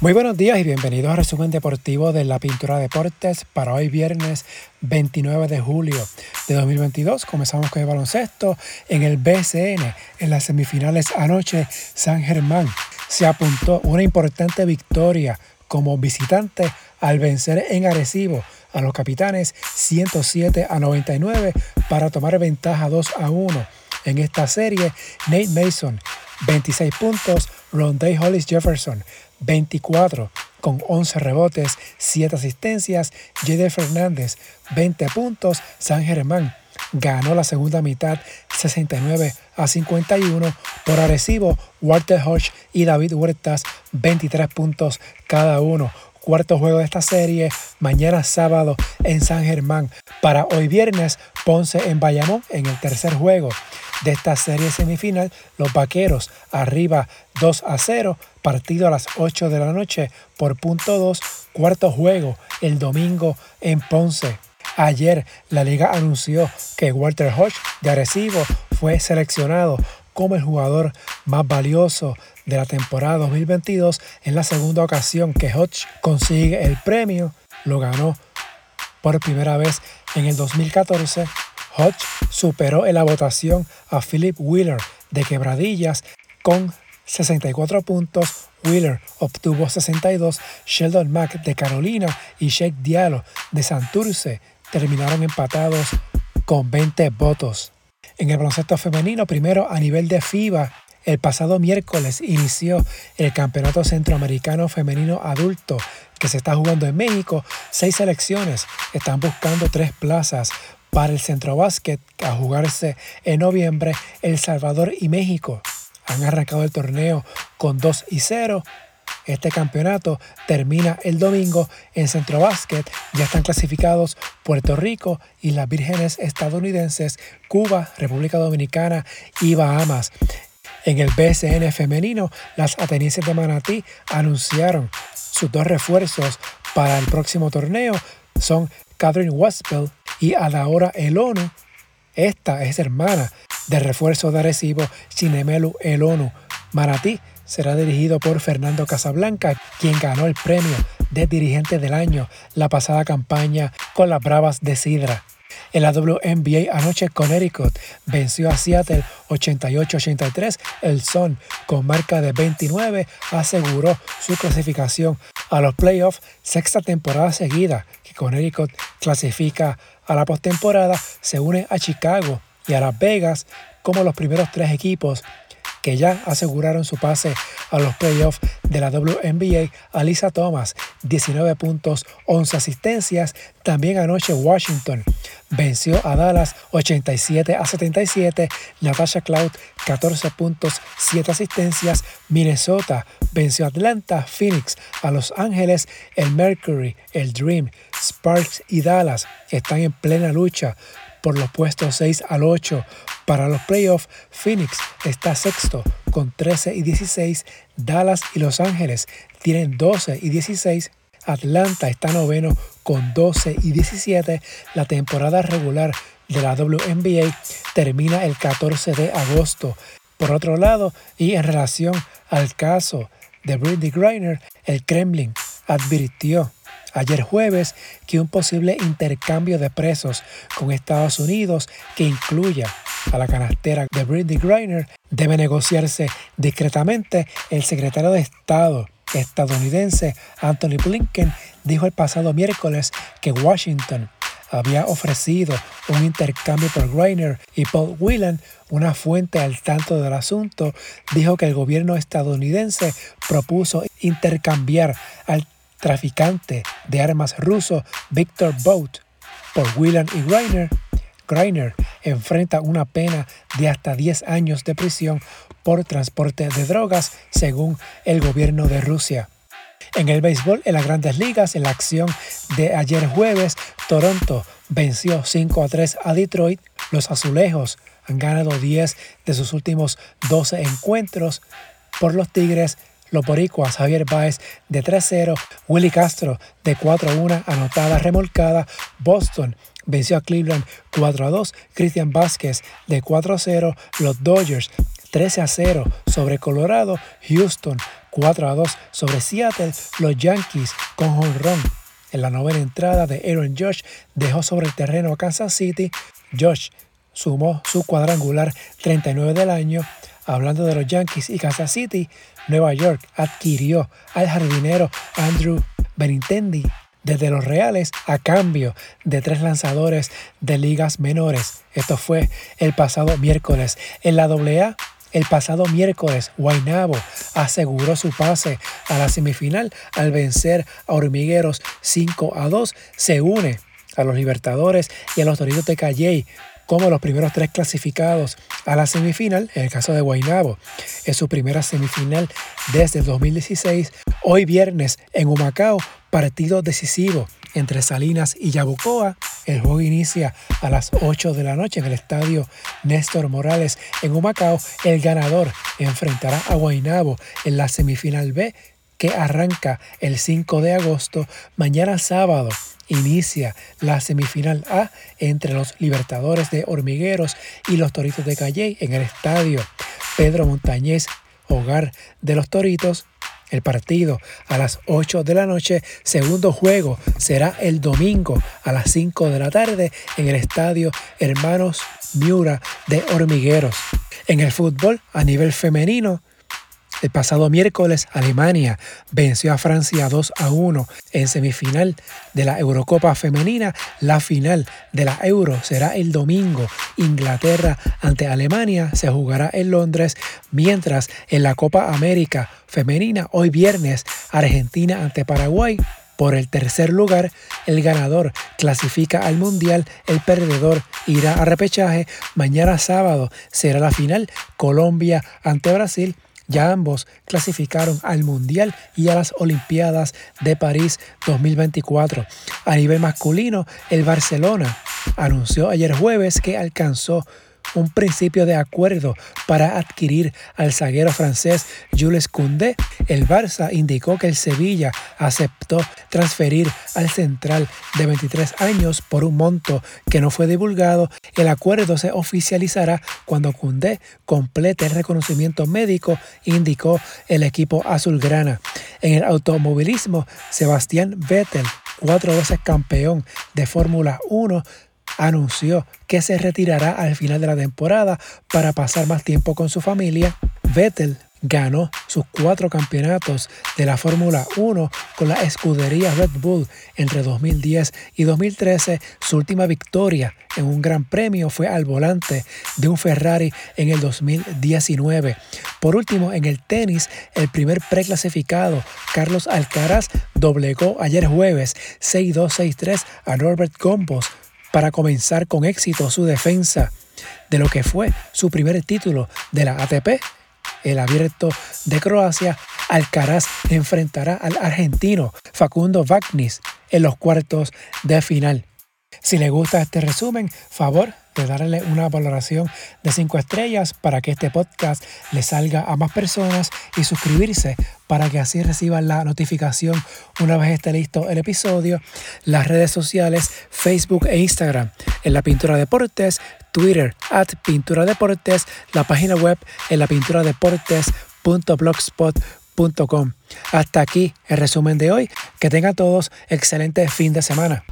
Muy buenos días y bienvenidos al resumen deportivo de la Pintura Deportes para hoy viernes 29 de julio de 2022. Comenzamos con el baloncesto en el BCN. En las semifinales anoche, San Germán se apuntó una importante victoria como visitante al vencer en Arecibo a los capitanes 107 a 99 para tomar ventaja 2 a 1. En esta serie, Nate Mason 26 puntos, Rondé Hollis Jefferson 24 con 11 rebotes, 7 asistencias. Jede Fernández, 20 puntos. San Germán ganó la segunda mitad 69 a 51 por Arecibo. Walter Hodge y David Huertas, 23 puntos cada uno. Cuarto juego de esta serie, mañana sábado en San Germán. Para hoy viernes, Ponce en Bayamón en el tercer juego de esta serie semifinal, los Vaqueros arriba 2 a 0, partido a las 8 de la noche por punto 2, cuarto juego el domingo en Ponce. Ayer la liga anunció que Walter Hodge de Arecibo fue seleccionado como el jugador más valioso de la temporada 2022 en la segunda ocasión que Hodge consigue el premio. Lo ganó por primera vez en el 2014 Hodge superó en la votación a Philip Wheeler de Quebradillas con 64 puntos. Wheeler obtuvo 62. Sheldon Mack de Carolina y Shake Diallo de Santurce terminaron empatados con 20 votos. En el baloncesto femenino, primero a nivel de FIBA, el pasado miércoles inició el Campeonato Centroamericano Femenino Adulto que se está jugando en México. Seis selecciones están buscando tres plazas para el Centro Básquet a jugarse en noviembre. El Salvador y México han arrancado el torneo con 2 y 0. Este campeonato termina el domingo en Centro Básquet. Ya están clasificados Puerto Rico y las Vírgenes estadounidenses, Cuba, República Dominicana y Bahamas. En el BCN femenino, las atenienses de Manatí anunciaron sus dos refuerzos para el próximo torneo. Son Catherine Westbell y a la hora el ONU, esta es hermana de refuerzo de Arecibo Chinemelu el ONU. Maratí será dirigido por Fernando Casablanca, quien ganó el premio de dirigente del año la pasada campaña con las Bravas de Sidra. En la WNBA anoche Connecticut venció a Seattle 88-83. El Sun, con marca de 29, aseguró su clasificación a los playoffs, sexta temporada seguida que Connecticut clasifica a la postemporada, se une a Chicago y a Las Vegas como los primeros tres equipos que ya aseguraron su pase a los playoffs de la WNBA. Alisa Thomas, 19 puntos, 11 asistencias. También anoche Washington venció a Dallas 87 a 77. Natasha Cloud, 14 puntos, 7 asistencias. Minnesota venció a Atlanta, Phoenix, a Los Ángeles, el Mercury, el Dream, Sparks y Dallas están en plena lucha por los puestos 6 al 8. Para los playoffs, Phoenix está sexto con 13 y 16. Dallas y Los Ángeles tienen 12 y 16. Atlanta está noveno con 12 y 17. La temporada regular de la WNBA termina el 14 de agosto. Por otro lado, y en relación al caso de Britney Griner, el Kremlin advirtió ayer jueves que un posible intercambio de presos con Estados Unidos que incluya a la canastera de Britney Griner debe negociarse discretamente. El secretario de Estado estadounidense Anthony Blinken dijo el pasado miércoles que Washington había ofrecido un intercambio por Greiner y Paul Whelan, una fuente al tanto del asunto, dijo que el gobierno estadounidense propuso intercambiar al traficante de armas ruso Victor Bout por Whelan y Greiner. Greiner enfrenta una pena de hasta 10 años de prisión por transporte de drogas, según el gobierno de Rusia. En el béisbol, en las grandes ligas, en la acción de ayer jueves, Toronto venció 5 a 3 a Detroit. Los azulejos han ganado 10 de sus últimos 12 encuentros. Por los Tigres, los boricuas Javier Baez de 3-0, Willy Castro de 4-1, anotada remolcada, Boston venció a Cleveland 4-2, Christian Vázquez de 4-0, los Dodgers 13 0 sobre Colorado, Houston 4 a 2 sobre Seattle, los Yankees con run. En la novena entrada de Aaron Josh dejó sobre el terreno a Kansas City. Josh sumó su cuadrangular 39 del año. Hablando de los Yankees y Kansas City, Nueva York adquirió al jardinero Andrew Benintendi desde los Reales a cambio de tres lanzadores de ligas menores. Esto fue el pasado miércoles. En la AA, el pasado miércoles, Guaynabo aseguró su pase a la semifinal al vencer a Hormigueros 5 a 2. Se une a los Libertadores y a los Toritos de Calley como los primeros tres clasificados a la semifinal, en el caso de Guaynabo, es su primera semifinal desde el 2016. Hoy viernes en Humacao, partido decisivo entre Salinas y Yabucoa. El juego inicia a las 8 de la noche en el estadio Néstor Morales en Humacao. El ganador enfrentará a Guaynabo en la semifinal B que arranca el 5 de agosto. Mañana sábado inicia la semifinal A entre los Libertadores de Hormigueros y los Toritos de Calley en el estadio Pedro Montañez, hogar de los Toritos. El partido a las 8 de la noche, segundo juego será el domingo a las 5 de la tarde en el estadio Hermanos Miura de Hormigueros. En el fútbol a nivel femenino, el pasado miércoles, Alemania venció a Francia 2 a 1 en semifinal de la Eurocopa Femenina. La final de la Euro será el domingo. Inglaterra ante Alemania se jugará en Londres, mientras en la Copa América Femenina, hoy viernes, Argentina ante Paraguay por el tercer lugar, el ganador clasifica al Mundial, el perdedor irá a repechaje. Mañana sábado será la final Colombia ante Brasil ya ambos clasificaron al Mundial y a las Olimpiadas de París 2024. A nivel masculino, el Barcelona anunció ayer jueves que alcanzó un principio de acuerdo para adquirir al zaguero francés Jules Koundé. El Barça indicó que el Sevilla aceptó transferir al central de 23 años por un monto que no fue divulgado. El acuerdo se oficializará cuando Koundé complete el reconocimiento médico, indicó el equipo azulgrana. En el automovilismo, Sebastián Vettel cuatro veces campeón de Fórmula 1, anunció que se retirará al final de la temporada para pasar más tiempo con su familia. Vettel ganó sus cuatro campeonatos de la Fórmula 1 con la escudería Red Bull entre 2010 y 2013. Su última victoria en un gran premio fue al volante de un Ferrari en el 2019. Por último, en el tenis, el primer preclasificado, Carlos Alcaraz, doblegó ayer jueves 6-2-6-3 a Norbert Gombos para comenzar con éxito su defensa de lo que fue su primer título de la ATP, el abierto de Croacia. Alcaraz enfrentará al argentino Facundo Vagnis en los cuartos de final. Si le gusta este resumen, favor de darle una valoración de 5 estrellas para que este podcast le salga a más personas y suscribirse para que así reciban la notificación una vez esté listo el episodio. Las redes sociales Facebook e Instagram en la Pintura Deportes, Twitter at Pintura Deportes, la página web en la pintura Hasta aquí el resumen de hoy. Que tengan todos excelente fin de semana.